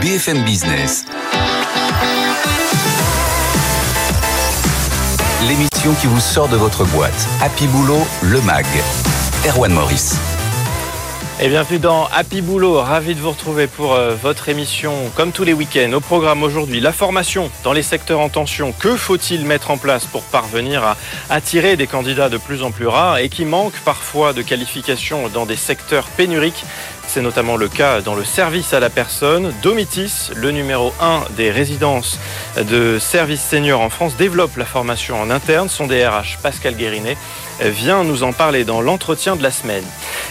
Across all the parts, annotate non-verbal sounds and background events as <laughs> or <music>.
BFM Business. L'émission qui vous sort de votre boîte. Happy Boulot, le MAG. Erwan Maurice. Et bienvenue dans Happy Boulot, ravi de vous retrouver pour euh, votre émission comme tous les week-ends. Au programme aujourd'hui, la formation dans les secteurs en tension. Que faut-il mettre en place pour parvenir à attirer des candidats de plus en plus rares et qui manquent parfois de qualifications dans des secteurs pénuriques c'est notamment le cas dans le service à la personne. Domitis, le numéro 1 des résidences de services seniors en France, développe la formation en interne. Son DRH, Pascal Guérinet, vient nous en parler dans l'entretien de la semaine.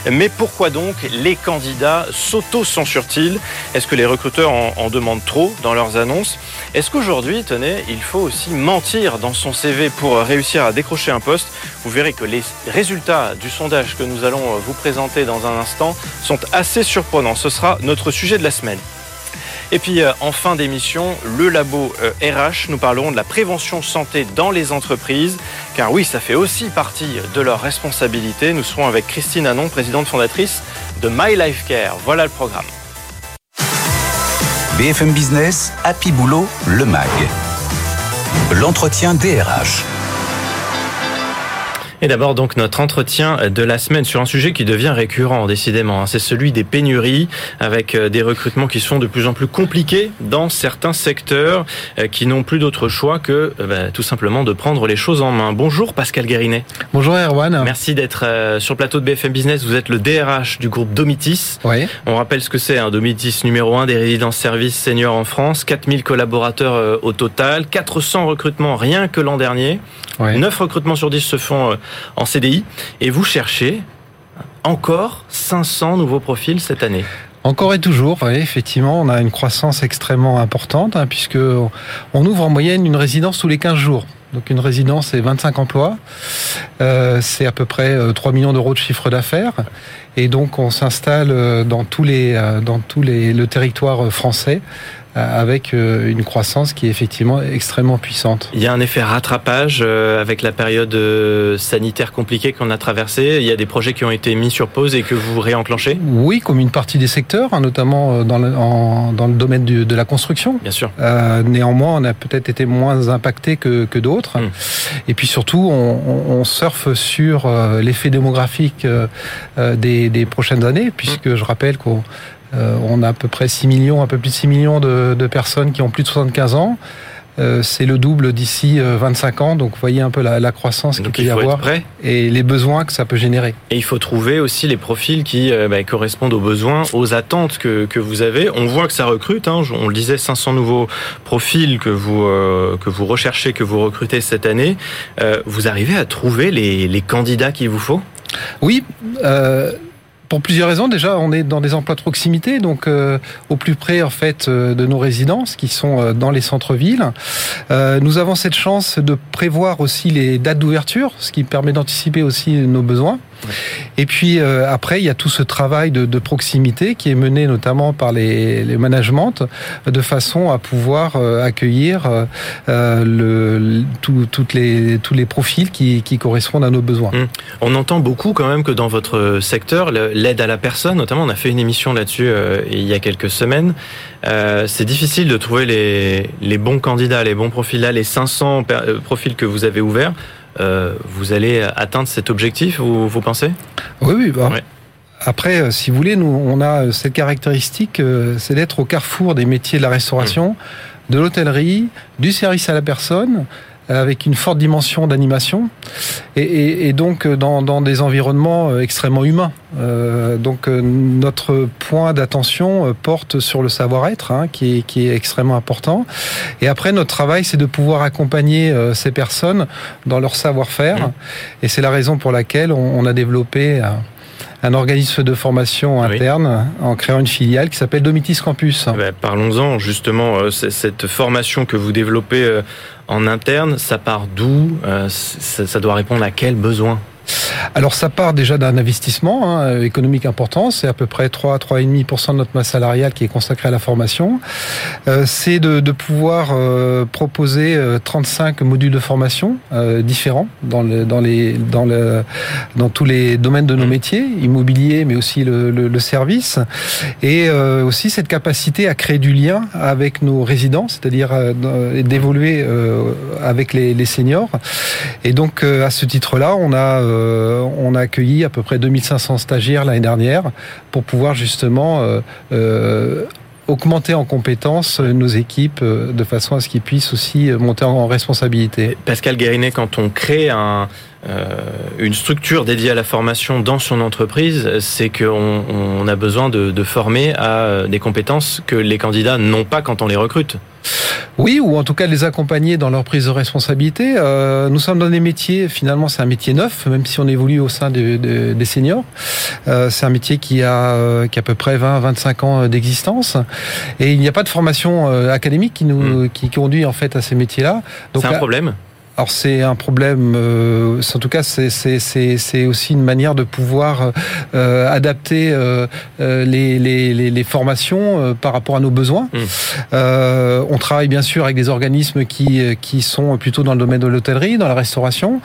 Mais pourquoi donc les candidats s'auto-censurent-ils? Est-ce que les recruteurs en, demandent trop dans leurs annonces? Est-ce qu'aujourd'hui, tenez, il faut aussi mentir dans son CV pour réussir à décrocher un poste? Vous verrez que les résultats du sondage que nous allons vous présenter dans un instant sont assez surprenants. Ce sera notre sujet de la semaine. Et puis euh, en fin d'émission, le labo RH, euh, nous parlerons de la prévention santé dans les entreprises, car oui, ça fait aussi partie de leur responsabilité. Nous serons avec Christine Anon, présidente fondatrice de My Life Care. Voilà le programme. BFM Business, Happy Boulot, le MAG. L'entretien DRH. Et d'abord donc notre entretien de la semaine sur un sujet qui devient récurrent décidément, hein. c'est celui des pénuries avec euh, des recrutements qui sont de plus en plus compliqués dans certains secteurs euh, qui n'ont plus d'autre choix que euh, bah, tout simplement de prendre les choses en main. Bonjour Pascal Guérinet. Bonjour Erwan. Merci d'être sur le plateau de BFM Business. Vous êtes le DRH du groupe Domitis. Oui. On rappelle ce que c'est, un Domitis numéro 1 des résidences services seniors en France, 4000 collaborateurs au total, 400 recrutements rien que l'an dernier. 9 recrutements sur 10 se font en CDI et vous cherchez encore 500 nouveaux profils cette année. Encore et toujours, oui, effectivement, on a une croissance extrêmement importante hein, puisque on ouvre en moyenne une résidence tous les 15 jours. Donc une résidence, c'est 25 emplois, euh, c'est à peu près 3 euh, millions d'euros de chiffre d'affaires, et donc on s'installe euh, dans tous les dans le territoire français avec euh, une croissance qui est effectivement extrêmement puissante. Il y a un effet rattrapage euh, avec la période sanitaire compliquée qu'on a traversée. Il y a des projets qui ont été mis sur pause et que vous réenclenchez? Oui, comme une partie des secteurs, hein, notamment dans le, dans le domaine de la construction. Bien sûr. néanmoins, on a peut-être été moins impacté que, que d'autres. Hmm. Et puis surtout, on, on surfe sur l'effet démographique des, des, prochaines années, puisque je rappelle qu'on euh, on a à peu près 6 millions, un peu plus de 6 millions de, personnes qui ont plus de 75 ans. Euh, c'est le double d'ici 25 euh, ans, donc vous voyez un peu la, croissance qu'il peut y avoir et les besoins que ça peut générer. Et il faut trouver aussi les profils qui bah, correspondent aux besoins, aux attentes que, vous avez. On voit que ça recrute, hein. on le disait, 500 nouveaux profils que vous, que vous recherchez, que vous recrutez cette année. vous arrivez à trouver les, les candidats qu'il vous faut? Oui pour plusieurs raisons. Déjà, on est dans des emplois de proximité, donc euh, au plus près en fait euh, de nos résidences qui sont euh, dans les centres-villes. nous avons cette chance de prévoir aussi les dates d'ouverture, ce qui permet d'anticiper aussi nos besoins. Et puis euh, après, il y a tout ce travail de, de, proximité qui est mené notamment par les, les managements, de façon à pouvoir euh, accueillir euh, le, tout, toutes les, tous les profils qui, qui, correspondent à nos besoins. Hum. On entend beaucoup quand même que dans votre secteur, l'aide à la personne, notamment, on a fait une émission là-dessus il y a quelques semaines. c'est difficile de trouver les, les bons candidats, les bons profils là, les 500 profils que vous avez ouverts. Euh, vous allez atteindre cet objectif, vous, vous pensez? Oui, oui. Bah, Après, euh, si vous voulez, nous, on a cette caractéristique, euh, c'est d'être au carrefour des métiers de la restauration, mmh. de l'hôtellerie, du service à la personne, avec une forte dimension d'animation et, donc dans, dans, des environnements extrêmement humains. Euh, donc euh, notre point d'attention euh, porte sur le savoir-être, hein, qui, est, qui, est, extrêmement important. Et après, notre travail, c'est de pouvoir accompagner ces personnes dans leur savoir-faire. Mmh. Et c'est la raison pour laquelle on, on a développé un organisme de formation interne en créant une filiale qui s'appelle Domitis Campus. Eh ben, parlons-en justement, cette formation que vous développez en interne, ça part d'où ça, ça doit répondre à quel besoin? Alors ça part déjà d'un investissement hein, économique important, c'est à peu près 3 3,5% de notre masse salariale qui est consacrée à la formation. Euh, c'est de, de, pouvoir euh, proposer 35 euh, modules de formation euh, différents dans, le, dans, les, dans, le, dans tous les domaines de nos mmh. métiers, immobilier mais aussi le, le, le service, et euh, aussi cette capacité à créer du lien avec nos résidents, c'est-à-dire d'évoluer avec les, les, seniors. Et donc à ce titre-là, on a euh, on a accueilli à peu près 2500 stagiaires l'année dernière pour pouvoir justement euh, euh, augmenter en compétences nos équipes de façon à ce qu'ils puissent aussi monter en responsabilité. Pascal Guérinet, quand on crée un, une structure dédiée à la formation dans son entreprise, c'est qu'on on a besoin de, de former à des compétences que les candidats n'ont pas quand on les recrute. Oui, ou en tout cas les accompagner dans leur prise de responsabilité. Euh, nous sommes dans des métiers, finalement c'est un métier neuf, même si on évolue au sein de, de, des seniors. Euh, c'est un métier qui a, euh, qui a à peu près 20-25 ans d'existence. Et il n'y a pas de formation euh, académique qui nous mmh. qui conduit en fait à ces métiers-là. C'est un problème alors c'est un problème, euh, en tout cas c'est aussi une manière de pouvoir euh, adapter euh, euh les, les, les, formations euh, par rapport à nos besoins. Mmh. on travaille bien sûr avec des organismes qui, qui sont plutôt dans le domaine de l'hôtellerie, dans la restauration,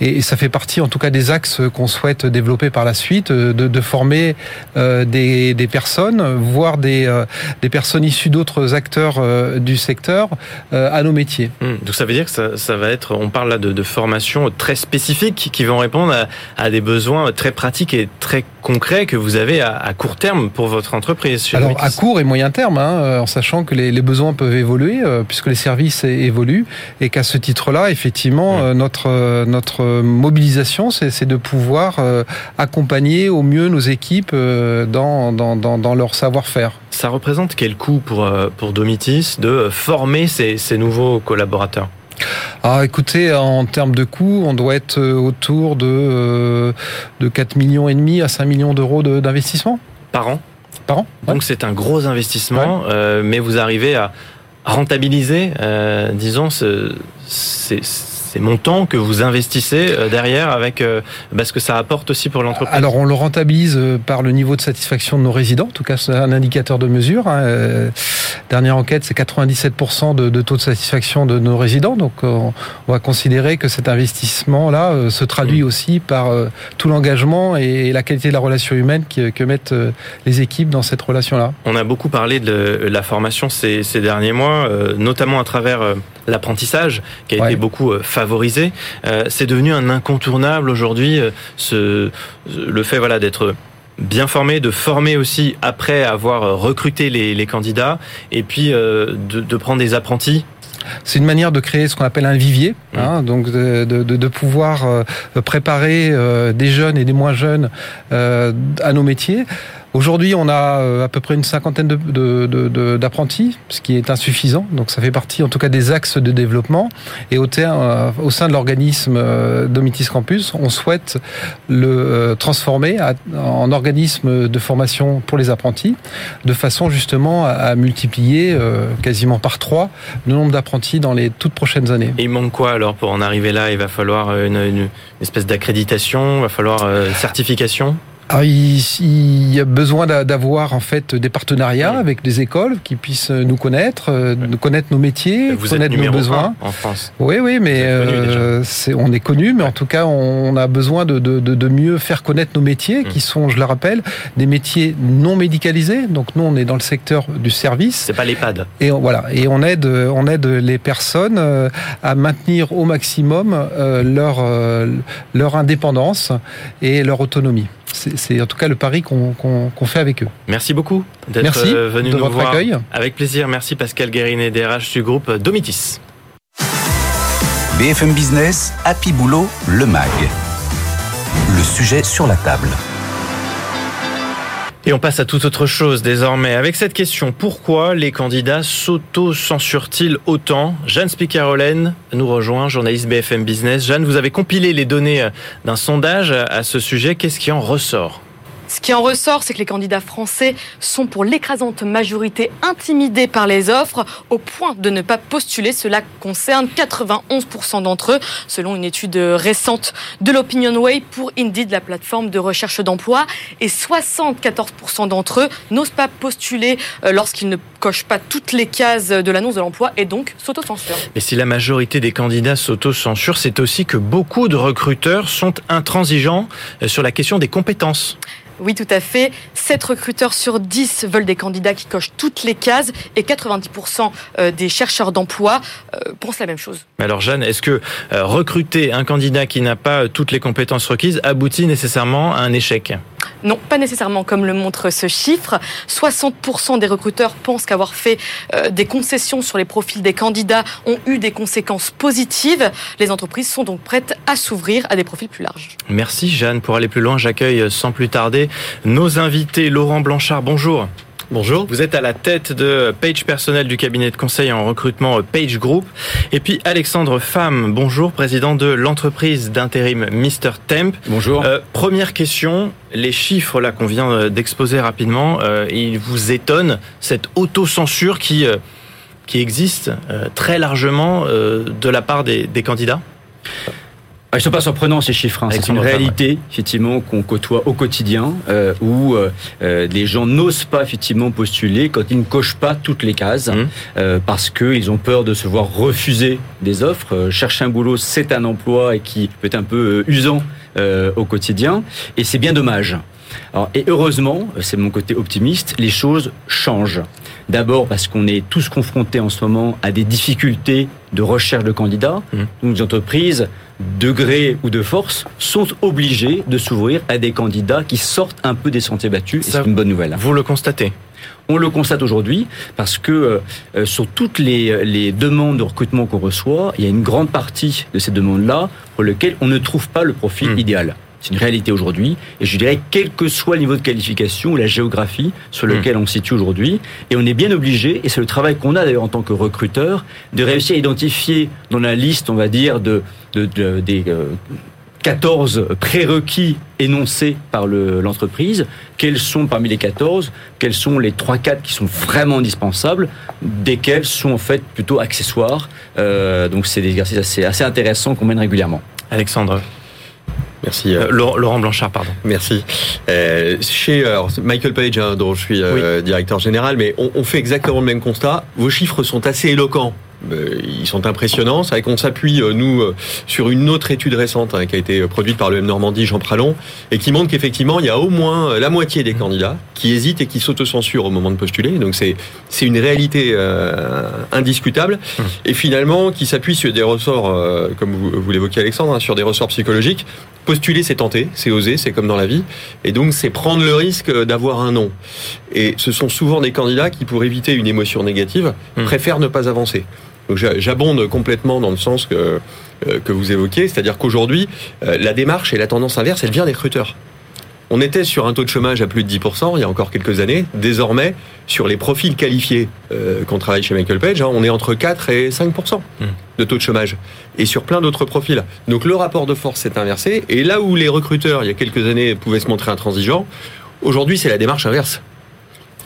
et, et, ça fait partie en tout cas des axes qu'on souhaite développer par la suite, de, de former des, des, personnes, voire des, des personnes issues d'autres acteurs du secteur à nos métiers. Mmh. Donc ça veut dire que ça, ça va être on parle là de, de formations très spécifiques qui vont répondre à, à, des besoins très pratiques et très concrets que vous avez à, à court terme pour votre entreprise. Alors à court et moyen terme, hein, en sachant que les, les, besoins peuvent évoluer euh, puisque les services évoluent et qu'à ce titre-là, effectivement, notre euh, notre mobilisation, c'est de pouvoir euh, accompagner au mieux nos équipes dans, dans, dans, dans leur savoir-faire. Ça représente quel coût pour, pour Domitis de former ces, ces nouveaux collaborateurs? Ah, écoutez, en termes de coûts, on doit être euh, autour de, euh, de 4 millions et demi à 5 millions d'euros d'investissement. Par an Par an. Ouais. Donc c'est un gros investissement, ouais. euh, mais vous arrivez à rentabiliser, euh, disons, ce, ces, ces montants que vous investissez euh, derrière avec euh, bah, ce que ça apporte aussi pour l'entreprise Alors on le rentabilise euh, par le niveau de satisfaction de nos résidents, en tout cas c'est un indicateur de mesure. Hein. Dernière enquête, c'est 97% de, de, taux de satisfaction de nos résidents, donc on, on va considérer que cet investissement-là se traduit mmh. aussi par tout l'engagement et la qualité de la relation humaine que, que mettent les équipes dans cette relation-là. On a beaucoup parlé de la formation ces, ces derniers mois, notamment à travers l'apprentissage qui a ouais. été beaucoup favorisé. Euh, c'est devenu un incontournable aujourd'hui. Euh, ce, le fait voilà d'être bien formé, de former aussi après avoir recruté les, les candidats, et puis euh, de, de prendre des apprentis c'est une manière de créer ce qu'on appelle un vivier, hein, donc de, de, de, pouvoir euh, préparer euh, des jeunes et des moins jeunes euh, à nos métiers. Aujourd'hui, on a euh, à peu près une cinquantaine d'apprentis, de, de, ce qui est insuffisant. Donc, ça fait partie, en tout cas, des axes de développement. Et au, euh, au sein de l'organisme euh, Domitis Campus, on souhaite le transformer en organisme de formation pour les apprentis, de façon justement à, à multiplier quasiment par trois le nombre d'apprentis dans les toutes prochaines années. Et il manque quoi alors pour en arriver là? Il va falloir une, une espèce d'accréditation, il va falloir une certification? Alors, il, il, y a besoin d'avoir en fait des partenariats oui. avec des écoles qui puissent nous connaître, euh, oui. connaître nos métiers, Vous connaître nos besoins. En France. Oui, oui, mais euh, est, on est connu, mais en tout cas, on a besoin de, de, de mieux faire connaître nos métiers, mmh. qui sont, je le rappelle, des métiers non médicalisés. Donc nous, on est dans le secteur du service. C'est pas l'EHPAD. Et on, voilà, et on aide, on aide les personnes euh, à maintenir au maximum leur leur indépendance et leur autonomie c'est en tout cas le pari qu'on qu qu fait avec eux. Merci beaucoup d'être euh, venu de nous votre voir. accueil. Avec plaisir. Merci Pascal Guérinet, DRH du groupe Domitis. BFM Business, Happy Boulot, le MAG. Le sujet sur la table. Et on passe à toute autre chose désormais avec cette question. Pourquoi les candidats s'auto-censurent-ils autant Jeanne Spicarolène nous rejoint, journaliste BFM Business. Jeanne, vous avez compilé les données d'un sondage à ce sujet. Qu'est-ce qui en ressort? Ce qui en ressort, c'est que les candidats français sont pour l'écrasante majorité intimidés par les offres au point de ne pas postuler. Cela concerne 91% d'entre eux, selon une étude récente de l'Opinion Way pour Indeed, la plateforme de recherche d'emploi. Et 74% d'entre eux n'osent pas postuler euh, lorsqu'ils ne cochent pas toutes les cases de l'annonce de l'emploi et donc s'autocensurent. Et si la majorité des candidats s'autocensurent, c'est aussi que beaucoup de recruteurs sont intransigeants euh, sur la question des compétences. Oui, tout à fait. 7 recruteurs sur 10 veulent des candidats qui cochent toutes les cases et 90% euh, des chercheurs d'emploi euh, pensent la même chose. Alors Jeanne, est-ce que recruter un candidat qui n'a pas toutes les compétences requises aboutit nécessairement à un échec? Non, pas nécessairement comme le montre ce chiffre. 60% des recruteurs pensent qu'avoir fait euh, des concessions sur les profils des candidats ont eu des conséquences positives. Les entreprises sont donc prêtes à s'ouvrir à des profils plus larges. Merci Jeanne. Pour aller plus loin, j'accueille sans plus tarder nos invités. Laurent Blanchard, bonjour. Bonjour. Vous êtes à la tête de Page personnel du cabinet de conseil en recrutement Page Group. Et puis Alexandre Femme, bonjour, président de l'entreprise d'intérim Mr Temp. Bonjour. Euh, première question, les chiffres là qu'on vient euh, d'exposer rapidement, euh, ils vous étonnent cette autocensure qui euh, qui existe très largement de la part des, des candidats? Ils ne sont pas surprenants ces chiffres. Hein. C'est une réalité effectivement qu'on côtoie au quotidien, euh, où euh, euh, les gens n'osent pas effectivement postuler quand ils ne cochent pas toutes les cases, mmh. euh, parce qu'ils ont peur de se voir refuser des offres. Chercher un boulot, c'est un emploi et qui peut être un peu usant au quotidien, et c'est bien dommage. Alors, et heureusement, c'est mon côté optimiste, les choses changent. D'abord parce qu'on est tous confrontés en ce moment à des difficultés de recherche de candidats. Mmh. Donc, les entreprises de gré ou de force, sont obligés de s'ouvrir à des candidats qui sortent un peu des sentiers battus. C'est une bonne nouvelle. Vous le constatez on le constate aujourd'hui parce que euh, sur toutes les, les, demandes de recrutement qu'on reçoit, il y a une grande partie de ces demandes-là pour lesquelles on ne trouve pas le profil mmh. idéal. C'est une réalité aujourd'hui. Et je dirais, quel que soit le niveau de qualification ou la géographie sur lequel on se situe aujourd'hui, et on est bien obligé, et c'est le travail qu'on a d'ailleurs en tant que recruteur, de réussir à identifier dans la liste, on va dire, de, de, de des euh, 14 prérequis énoncés par l'entreprise. quels sont parmi les 14 Quels sont les 3-4 qui sont vraiment indispensables Desquels sont en fait plutôt accessoires euh, Donc c'est des exercices assez, assez intéressants qu'on mène régulièrement. Alexandre Merci. Euh, Laurent Blanchard, pardon. Merci. Euh, chez alors, Michael Page, hein, dont je suis euh, oui. directeur général, mais on, on, fait exactement le même constat. Vos chiffres sont assez éloquents euh, ils sont impressionnants. C'est vrai qu'on s'appuie, euh, nous, euh, sur une autre étude récente hein, qui a été produite par le M Normandie, Jean Pralon, et qui montre qu'effectivement, il y a au moins la moitié des candidats qui hésitent et qui s'autocensurent au moment de postuler. Donc c'est une réalité euh, indiscutable. Et finalement, qui s'appuie sur des ressorts, euh, comme vous, vous l'évoquiez Alexandre, hein, sur des ressorts psychologiques. Postuler, c'est tenter, c'est oser, c'est comme dans la vie. Et donc, c'est prendre le risque d'avoir un non. Et ce sont souvent des candidats qui, pour éviter une émotion négative, mmh. préfèrent ne pas avancer. Donc j'abonde complètement dans le sens que, euh, que vous évoquez, c'est-à-dire qu'aujourd'hui, euh, la démarche et la tendance inverse, elle vient des recruteurs. On était sur un taux de chômage à plus de 10% il y a encore quelques années. Désormais, sur les profils qualifiés euh, qu'on travaille chez Michael Page, hein, on est entre 4 et 5% mmh. de taux de chômage. Et sur plein d'autres profils. Donc le rapport de force s'est inversé. Et là où les recruteurs, il y a quelques années, pouvaient se montrer intransigeants, aujourd'hui c'est la démarche inverse.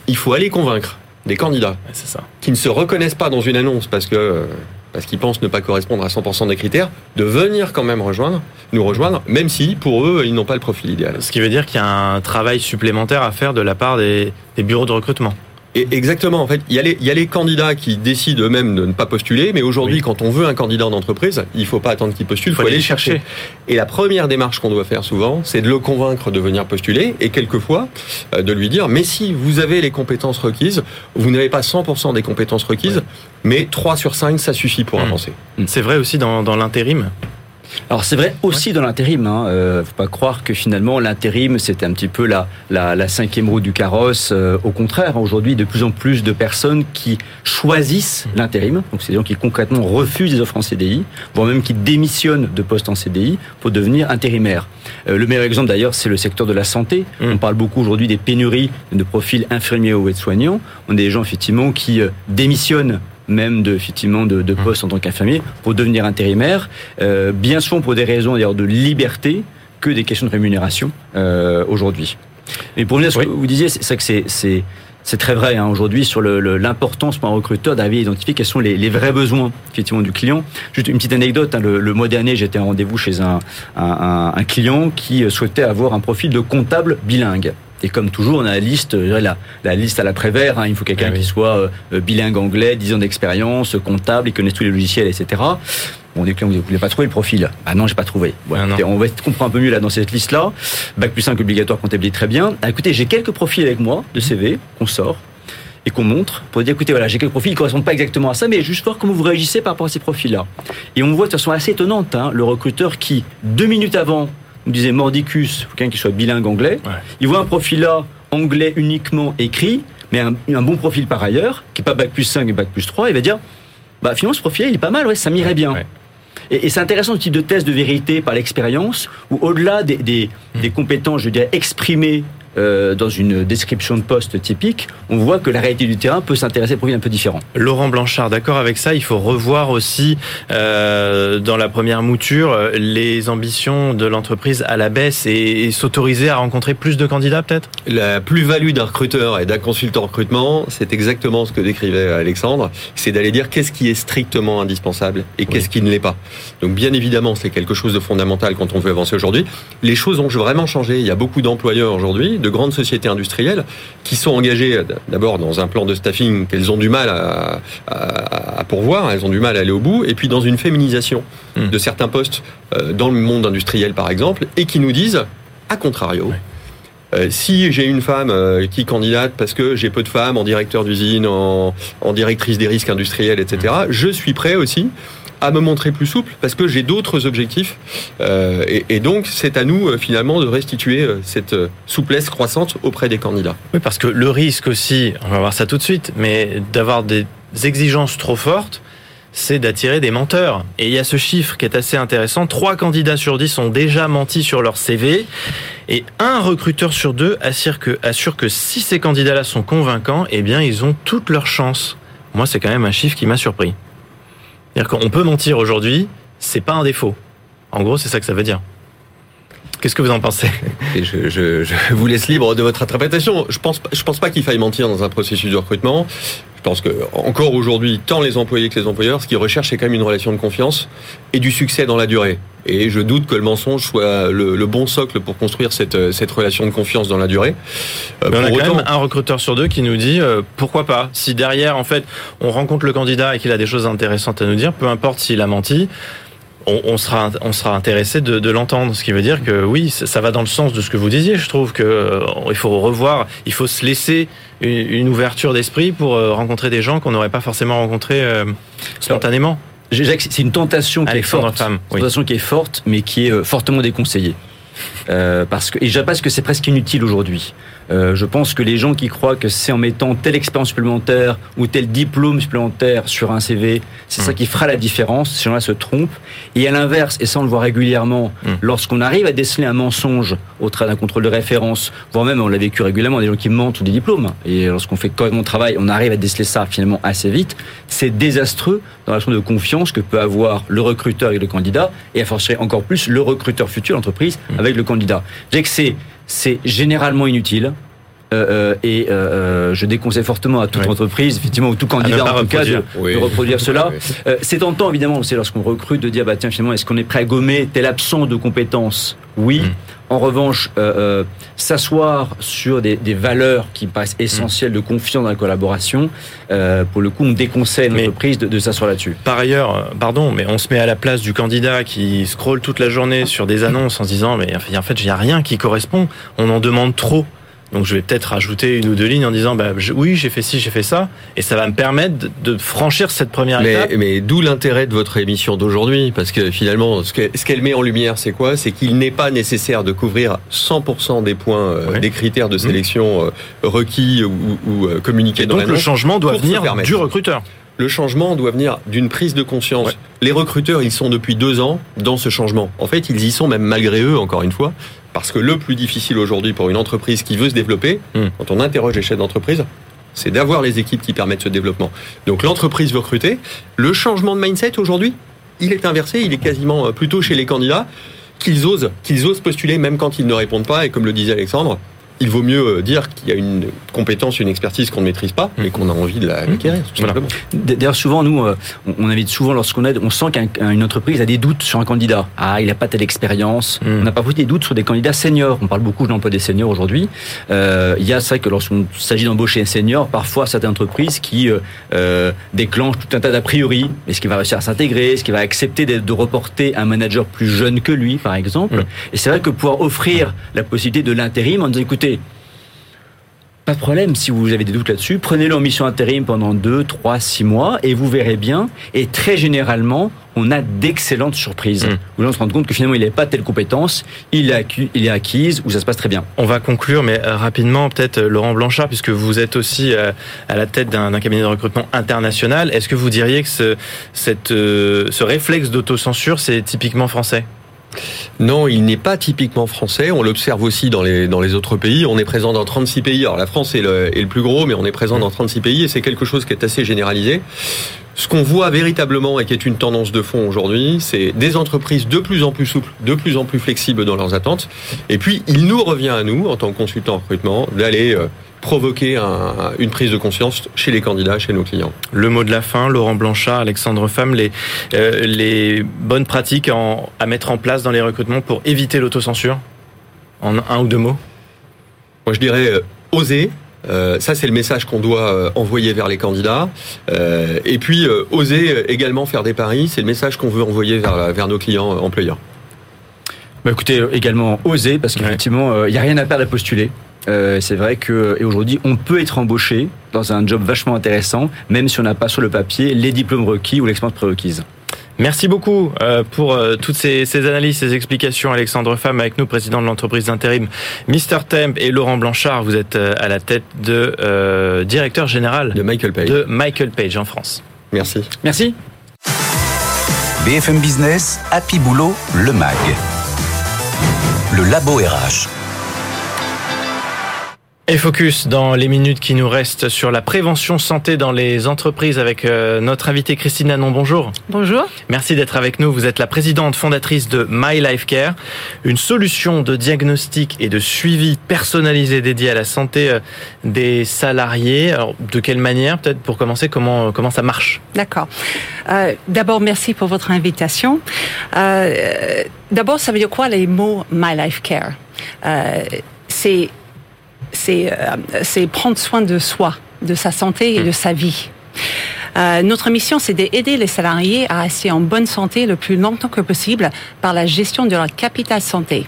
Il faut aller convaincre des candidats ça. qui ne se reconnaissent pas dans une annonce parce que parce qu'ils pensent ne pas correspondre à 100% des critères, de venir quand même rejoindre, nous rejoindre, même si pour eux ils n'ont pas le profil idéal. Ce qui veut dire qu'il y a un travail supplémentaire à faire de la part des, des bureaux de recrutement. Et exactement, en fait, il y, a les, il y a les candidats qui décident eux-mêmes de ne pas postuler, mais aujourd'hui, oui. quand on veut un candidat en entreprise, il ne faut pas attendre qu'il postule, il faut, faut, aller le chercher. chercher. Et la première démarche qu'on doit faire souvent, c'est de le convaincre de venir postuler, et quelquefois euh, de lui dire, mais si vous avez les compétences requises, vous n'avez pas 100% des compétences requises, mais 3 sur 5, ça suffit pour mmh. avancer. C'est vrai aussi dans, dans l'intérim alors c'est vrai aussi ouais. dans l'intérim. Hein. Euh, faut pas croire que finalement l'intérim c'était un petit peu la, la, la, cinquième roue du carrosse. Euh, au contraire, aujourd'hui de plus en plus de personnes qui choisissent mmh. l'intérim. Donc c'est des gens qui concrètement refusent des offres en CDI, voire même qui démissionnent de postes en CDI pour devenir intérimaires. Euh, le meilleur exemple d'ailleurs c'est le secteur de la santé. Mmh. On parle beaucoup aujourd'hui des pénuries de profils infirmiers ou aides-soignants. On a des gens effectivement qui euh, démissionnent même de effectivement de, de poste en tant qu'infirmier pour devenir intérimaire, euh, bien souvent pour des raisons d'ailleurs de liberté que des questions de rémunération euh, aujourd'hui. Mais pour revenir à ce que vous disiez, c'est ça que c'est c'est très vrai hein, aujourd'hui sur l'importance pour un recruteur d'arriver à identifier quels sont les, vrais besoins effectivement du client. Juste une petite anecdote, hein, le, mois dernier j'étais en rendez-vous chez un, un, client qui souhaitait avoir un profil de comptable bilingue. Et comme toujours, on a la liste, la, la liste à l'après-vert. Hein, il faut quelqu'un ah qui soit euh, bilingue anglais, 10 ans d'expérience, comptable, il connaît tous les logiciels, etc. Bon, des clients, vous n'avez pas trouvé le profil. Ah non, j'ai pas trouvé. Ah on va comprendre un peu mieux là dans cette liste-là. Bac plus 5 obligatoire, comptabilité très bien. Ah, écoutez, j'ai quelques profils avec moi de CV qu'on sort et qu'on montre pour dire écoutez voilà j'ai quelques profils qui correspondent pas exactement à ça mais juste voir comment vous réagissez par rapport à ces profils là et on voit de façon assez étonnante hein, le recruteur qui deux minutes avant nous disait mordicus quelqu'un qui soit bilingue anglais. Il voit un profil là anglais uniquement écrit mais un, bon profil par ailleurs qui n'est pas bac plus 5 et bac plus 3 il va dire bah finalement ce profil il est pas mal ouais ça m'irait bien. Et, c'est intéressant ce type de test de vérité par l'expérience, où au-delà des, des, des, compétences, je dirais, exprimées euh, dans une description de poste typique, on voit que la réalité du terrain peut s'intéresser à des profils un peu différents. Laurent Blanchard, d'accord avec ça, il faut revoir aussi euh, dans la première mouture les ambitions de l'entreprise à la baisse et, s'autoriser à rencontrer plus de candidats peut-être? La plus-value d'un recruteur et d'un consultant recrutement, c'est exactement ce que décrivait Alexandre, c'est d'aller dire qu'est-ce qui est strictement indispensable et qu'est-ce qui ne l'est pas. Donc bien évidemment, c'est quelque chose de fondamental quand on veut avancer aujourd'hui. Les choses ont vraiment changé. Il y a beaucoup d'employeurs aujourd'hui de grandes sociétés industrielles qui sont engagées d'abord dans un plan de staffing qu'elles ont du mal à, pourvoir, elles ont du mal à aller au bout, et puis dans une féminisation hmm. de certains postes euh, dans le monde industriel par exemple, et qui nous disent, à contrario, euh, si j'ai une femme euh, qui candidate parce que j'ai peu de femmes en directeur d'usine, en, en, directrice des risques industriels, etc., hmm. je suis prêt aussi à me montrer plus souple parce que j'ai d'autres objectifs. Euh, et, donc, c'est à nous, euh, finalement, de restituer euh, cette souplesse croissante auprès des candidats. Oui, parce que le risque aussi, on va voir ça tout de suite, mais d'avoir des exigences trop fortes, c'est d'attirer des menteurs. Et il y a ce chiffre qui est assez intéressant. Trois candidats sur dix ont déjà menti sur leur CV. Et un recruteur sur deux assure que, assure que si ces candidats-là sont convaincants, eh bien, ils ont toutes leurs chances. Moi, c'est quand même un chiffre qui m'a surpris. C'est-à-dire qu'on peut mentir aujourd'hui, c'est pas un défaut. En gros, c'est ça que ça veut dire. Qu'est-ce que vous en pensez je, je, je, vous laisse libre de votre interprétation. Je pense, je pense pas qu'il faille mentir dans un processus de recrutement. Je pense que encore aujourd'hui, tant les employés que les employeurs, ce qu'ils recherchent, c'est quand même une relation de confiance et du succès dans la durée. Et je doute que le mensonge soit le, bon socle pour construire cette, cette, relation de confiance dans la durée. Euh, Mais on a quand même un recruteur sur deux qui nous dit euh, pourquoi pas? Si derrière, en fait, on rencontre le candidat et qu'il a des choses intéressantes à nous dire, peu importe s'il a menti, on, sera on sera intéressé de, l'entendre. Ce qui veut dire que oui, ça, va dans le sens de ce que vous disiez. Je trouve que euh, il faut revoir, il faut se laisser une, ouverture d'esprit pour rencontrer des gens qu'on n'aurait pas forcément rencontrés spontanément. C'est une tentation qui est forte, femme, une tentation qui est forte, mais qui est euh, fortement déconseillée. Euh, parce que, et je pense que c'est presque inutile aujourd'hui. Euh, je pense que les gens qui croient que c'est en mettant telle expérience supplémentaire ou tel diplôme supplémentaire sur un CV, c'est ça hmm. qui fera la différence. Ces gens-là se trompent. Et à l'inverse, et ça on le voit régulièrement, hmm. lorsqu'on arrive à déceler un mensonge au travers d'un contrôle de référence, voire même on l'a vécu régulièrement, des gens qui mentent ou des diplômes, et lorsqu'on fait correctement le travail, on arrive à déceler ça finalement assez vite, c'est désastreux dans la relation de confiance que peut avoir le recruteur avec le candidat, et à forcer encore plus le recruteur futur, l'entreprise, hmm. avec le candidat. Je que c'est c'est généralement inutile. Euh, euh, et euh, je déconseille fortement à toute entreprise, effectivement, ou tout candidat en tout cas, de, reproduire cela. c'est tentant, évidemment, c'est lorsqu'on recrute de dire, bah tiens, finalement, est-ce qu'on est prêt à gommer tel absence de compétences? Oui. Mm. En revanche, s'asseoir sur des, valeurs qui paraissent essentielles de confiance dans la collaboration, pour le coup, on déconseille l'entreprise de, de s'asseoir là-dessus. Par ailleurs, pardon, mais on se met à la place du candidat qui scrolle toute la journée sur des annonces en se disant, mais en fait, il n'y a rien qui correspond. On en demande trop. Donc je vais peut-être rajouter une ou deux lignes en disant bah, oui j'ai fait ci, j'ai fait ça, et ça va me permettre de franchir cette première mais, étape. Mais d'où l'intérêt de votre émission d'aujourd'hui, parce que finalement ce qu'elle met en lumière c'est quoi? C'est qu'il n'est pas nécessaire de couvrir 100% des points, euh, des critères de mmh. sélection euh, requis ou, ou euh, communiqués dans donc le changement doit venir du recruteur. Le changement doit venir d'une prise de conscience. Les recruteurs, ils sont depuis deux ans dans ce changement. En fait, ils y sont même malgré eux, encore une fois, parce que le plus difficile aujourd'hui pour une entreprise qui veut se développer, hmm. quand on interroge les chefs d'entreprise, c'est d'avoir les équipes qui permettent ce développement. Donc l'entreprise veut recruter. Le changement de mindset aujourd'hui, il est inversé, il est quasiment euh, plutôt chez les candidats qu'ils osent, qu'ils osent postuler même quand ils ne répondent pas. Et comme le disait Alexandre, il vaut mieux dire qu'il y a une compétence, une expertise qu'on ne maîtrise pas, mais qu'on a envie de l'acquérir. Voilà. D'ailleurs, souvent, nous, on invite souvent lorsqu'on aide, on sent qu'une entreprise a des doutes sur un candidat. Ah, il n'a pas telle expérience. On n'a pas des doutes sur des candidats seniors. On parle beaucoup de l'emploi des seniors aujourd'hui. Euh, il y a ça que lorsqu'on s'agit d'embaucher un senior, parfois certaines entreprises qui euh, euh, déclenchent tout un tas d'a priori. Est-ce qu'il va réussir à s'intégrer? Est-ce qu'il va accepter de, reporter un manager plus jeune que lui, par exemple? Et c'est vrai que pouvoir offrir la possibilité de l'intérim en disant écoutez, pas de problème, si vous avez des doutes là-dessus, prenez-le en mission intérim pendant 2, 3, 6 mois et vous verrez bien. Et très généralement, on a d'excellentes surprises. Mmh. Où l'on se rend compte que finalement, il n'a pas telle compétence, il est, il est acquise, ou ça se passe très bien. On va conclure, mais euh, rapidement, peut-être euh, Laurent Blanchard, puisque vous êtes aussi euh, à la tête d'un cabinet de recrutement international. Est-ce que vous diriez que ce, cette, ce réflexe d'autocensure, c'est typiquement français? Non, il n'est pas typiquement français. On l'observe aussi dans les, autres pays. On est présent dans 36 pays. Alors la France est le, est le plus gros, mais on est présent dans 36 pays et c'est quelque chose qui est assez généralisé. Ce qu'on voit véritablement et qui est une tendance de fond aujourd'hui, c'est des entreprises de plus en plus souples, de plus en plus flexibles dans leurs attentes. Et puis, il nous revient à nous, en tant que consultants en recrutement, d'aller euh, provoquer une prise de conscience chez les candidats, chez nos clients. Le mot de la fin, Laurent Blanchard, Alexandre Femme, les, euh, les bonnes pratiques à mettre en place dans les recrutements pour éviter l'autocensure? En un ou deux mots? Moi, je dirais euh, oser. Euh, ça, c'est le message qu'on doit envoyer vers les candidats. et puis, oser également faire des paris, c'est le message qu'on veut envoyer vers, vers nos clients employeurs. Bah écoutez, également oser, parce qu'effectivement, il n'y a rien à perdre à postuler. Euh, c'est vrai que aujourd'hui, on peut être embauché dans un job vachement intéressant, même si on n'a pas sur le papier les diplômes requis ou l'expérience prérequise. Merci beaucoup euh, pour euh, toutes ces, analyses, ces explications. Alexandre Femme avec nous, président de l'entreprise d'intérim Mister Temp et Laurent Blanchard, vous êtes à la tête de directeur général de Michael Page. de Michael Page en France. Merci. Merci. BFM Business, Happy Boulot, le MAG. Le Labo RH. Et focus dans les minutes qui nous restent sur la prévention santé dans les entreprises avec euh, notre invitée Christine Anon. Bonjour. Bonjour. Merci d'être avec nous. Vous êtes la présidente fondatrice de My Life Care, une solution de diagnostic et de suivi personnalisé dédié à la santé euh, des salariés. Alors, de quelle manière, peut-être pour commencer, comment, comment ça marche? D'accord. Euh, D'abord, merci pour votre invitation. Euh, D'abord, ça veut dire quoi les mots My Life Care? Euh, C'est euh, c'est prendre soin de soi, de sa santé et de sa vie. Euh, notre mission, c'est d'aider les salariés à rester en bonne santé le plus longtemps que possible par la gestion de leur capital santé.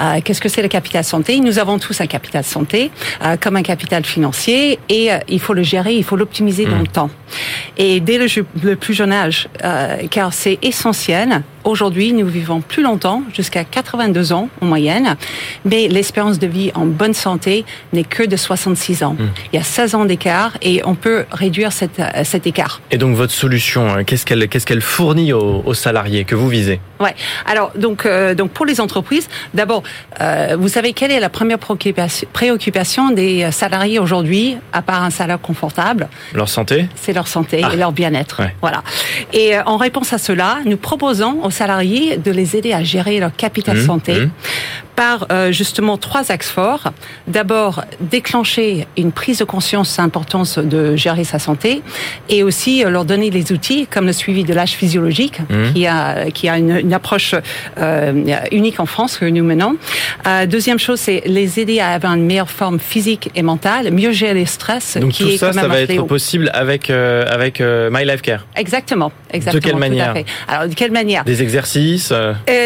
Euh, qu'est-ce que c'est le capital santé? Nous avons tous un capital santé, euh, comme un capital financier, et euh, il faut le gérer, il faut l'optimiser dans le mmh. temps. Et dès le, le plus jeune âge, car c'est essentiel. Aujourd'hui, nous vivons plus longtemps, jusqu'à 82 ans en moyenne, mais l'espérance de vie en bonne santé n'est que de 66 ans. Mmh. Il y a 16 ans d'écart et on peut réduire cette, cet écart. Et donc votre solution, qu'est-ce qu'elle qu'est-ce qu'elle fournit aux, aux, salariés que vous visez? Ouais. Alors donc donc pour les entreprises, d'abord euh, vous savez quelle est la première préoccupation des salariés aujourd'hui, à part un salaire confortable? Leur santé? C'est leur santé et ah. leur bien-être. Voilà. Et euh, en réponse à cela, nous proposons aux salariés de les aider à gérer leur capital mmh, santé. mmh par euh, justement trois axes forts. D'abord, déclencher une prise de conscience de l'importance de gérer sa santé et aussi euh, leur donner les outils comme le suivi de l'âge physiologique mmh. qui a qui a une, une approche euh, unique en France que nous menons. Euh, deuxième chose, c'est les aider à avoir une meilleure forme physique et mentale, mieux gérer les stress. Donc qui tout est ça, ça va être possible avec avec My Life Care. Exactement, exactement. De quelle manière Alors de quelle manière? Des exercices.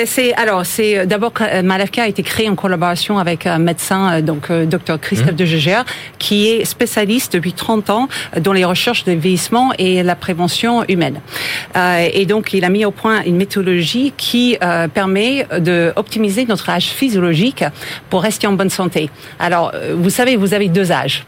c'est alors c'est d'abord My Life Care a été créé en collaboration avec un médecin, euh, donc euh, docteur Christophe mmh. de Gégère, qui est spécialiste depuis 30 ans dans les recherches de vieillissement et la prévention humaine. Euh, et donc, il a mis au point une méthodologie qui permet de optimiser notre âge physiologique pour rester en bonne santé. Alors, vous savez, vous avez deux âges.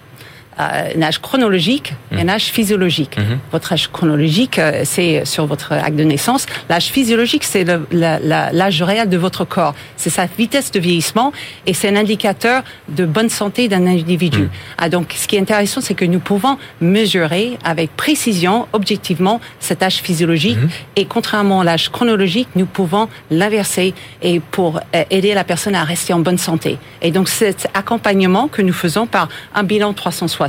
Euh, un âge chronologique et un Mmh. âge physiologique. Votre âge chronologique, euh, c'est sur votre acte de naissance. L'âge physiologique, c'est l'âge réel de votre corps. C'est sa vitesse de vieillissement et c'est un indicateur de bonne santé d'un individu. Ah, donc, ce qui est intéressant, c'est que nous pouvons mesurer avec précision, objectivement, cet âge physiologique. Et contrairement à l'âge chronologique, nous pouvons l'inverser et pour euh, aider la personne à rester en bonne santé. Et donc, cet accompagnement que nous faisons par un bilan 360,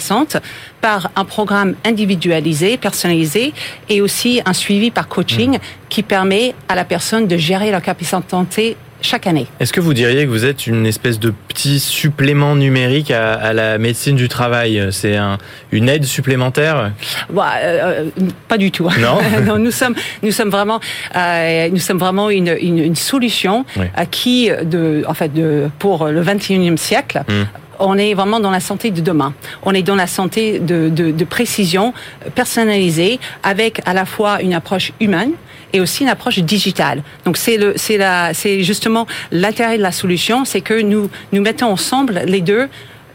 par un programme individualisé, personnalisé, et aussi un suivi par coaching qui permet à la personne de gérer leur capacité de santé chaque année. Est-ce que vous diriez que vous êtes une espèce de petit supplément numérique à, à la médecine du travail? C'est un, une aide supplémentaire? Bah, euh, euh, pas du tout. <laughs> Non nous sommes, nous sommes vraiment, euh, nous sommes vraiment une, une, une solution Oui. qui, de, en fait, de, pour le 21e siècle. Mm. On est vraiment dans la santé de demain. On est dans la santé de, de, de précision personnalisée avec à la fois une approche humaine et aussi une approche digitale. Donc c'est le, c'est la, c'est justement l'intérêt de la solution, c'est que nous, nous mettons ensemble les deux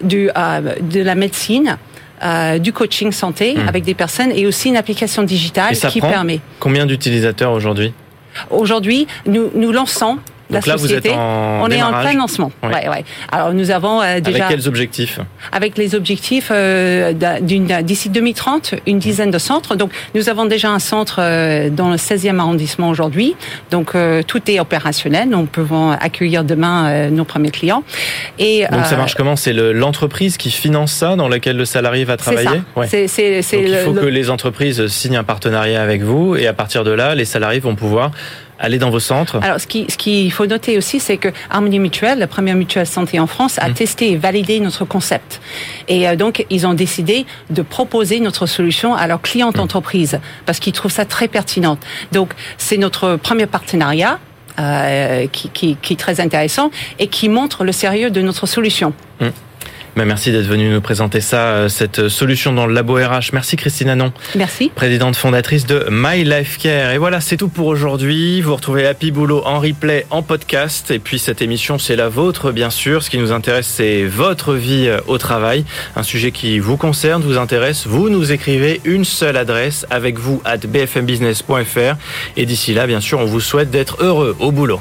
du, euh, de la médecine, euh, du coaching santé Mm. avec des personnes et aussi une application digitale Et ça qui prend permet. Combien d'utilisateurs aujourd'hui? Aujourd'hui, nous, nous lançons la Donc là, vous société. êtes en on est en plein lancement. Ouais. Ouais, ouais. Alors nous avons euh, déjà Avec quels objectifs? Avec les objectifs euh, d'ici 2030 une dizaine de centres. Donc nous avons déjà un centre euh, dans le 16e arrondissement aujourd'hui. Donc euh, tout est opérationnel. Nous pouvons accueillir demain nos premiers clients. Et Donc ça marche comment? C'est le- l'entreprise qui finance ça, dans laquelle le salarié va travailler? Ouais. Donc il faut le- que les entreprises signent un partenariat avec vous et à partir de là, les salariés vont pouvoir aller dans vos centres. Alors, ce qui- ce qu'il faut noter aussi, c'est que Harmonie Mutuelle, la première mutuelle santé en France, Mmh. a testé et validé notre concept. Et euh, donc, ils ont décidé de proposer notre solution à leurs clients Mmh. d'entreprise parce qu'ils trouvent ça très pertinent. Donc, c'est notre premier partenariat. euh, qui, qui, qui est très intéressant et qui montre le sérieux de notre solution. Ben, merci d'être venu nous présenter ça, euh, cette solution dans le labo RH. Merci Christine Anon, Merci. présidente fondatrice de My Life Care. Et voilà, c'est tout pour aujourd'hui. Vous retrouvez Happy Boulot en replay, en podcast. Et puis cette émission, c'est la vôtre, bien sûr. Ce qui nous intéresse, c'est votre vie euh, au travail. Un sujet qui vous concerne, vous intéresse. Vous nous écrivez une seule adresse avec vous at bfmbusiness.fr. Et d'ici là, bien sûr, on vous souhaite d'être heureux au boulot.